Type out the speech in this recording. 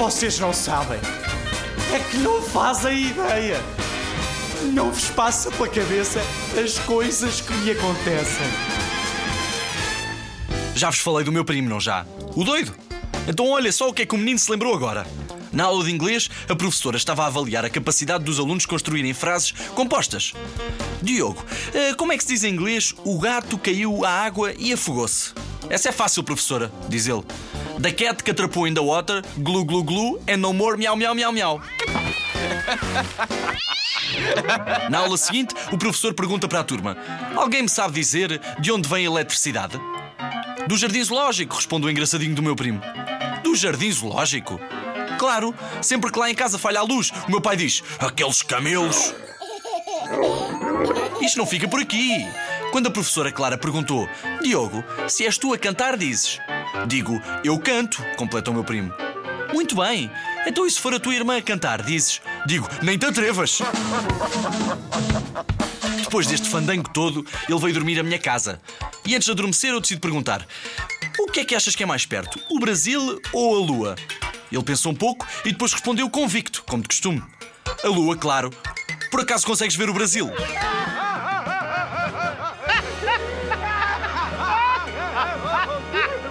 Vocês não sabem. É que não fazem ideia. Não vos passa pela cabeça as coisas que me acontecem. Já vos falei do meu primo, não já? O doido. Então olha só o que é que o menino se lembrou agora. Na aula de inglês, a professora estava a avaliar a capacidade dos alunos construírem frases compostas. Diogo, eh, como é que se diz em inglês o gato caiu à água e afogou-se? Essa é fácil, professora, diz ele. The cat que atrapou in the water, glu glu glu, and no more miau miau miau miau. Na aula seguinte, o professor pergunta para a turma: Alguém me sabe dizer de onde vem a eletricidade? Do jardim zoológico, responde o engraçadinho do meu primo. Do jardim zoológico? Claro, sempre que lá em casa falha a luz, o meu pai diz: Aqueles camelos. Isto não fica por aqui. Quando a professora Clara perguntou: Diogo, se és tu a cantar, dizes. Digo: Eu canto, completa o meu primo. Muito bem. Então, e se for a tua irmã a cantar, dizes? Digo: Nem te atrevas. Depois deste fandango todo, ele veio dormir à minha casa. E antes de adormecer, eu decido perguntar: O que é que achas que é mais perto, o Brasil ou a Lua? Ele pensou um pouco e depois respondeu convicto, como de costume: A Lua, claro. Por acaso consegues ver o Brasil?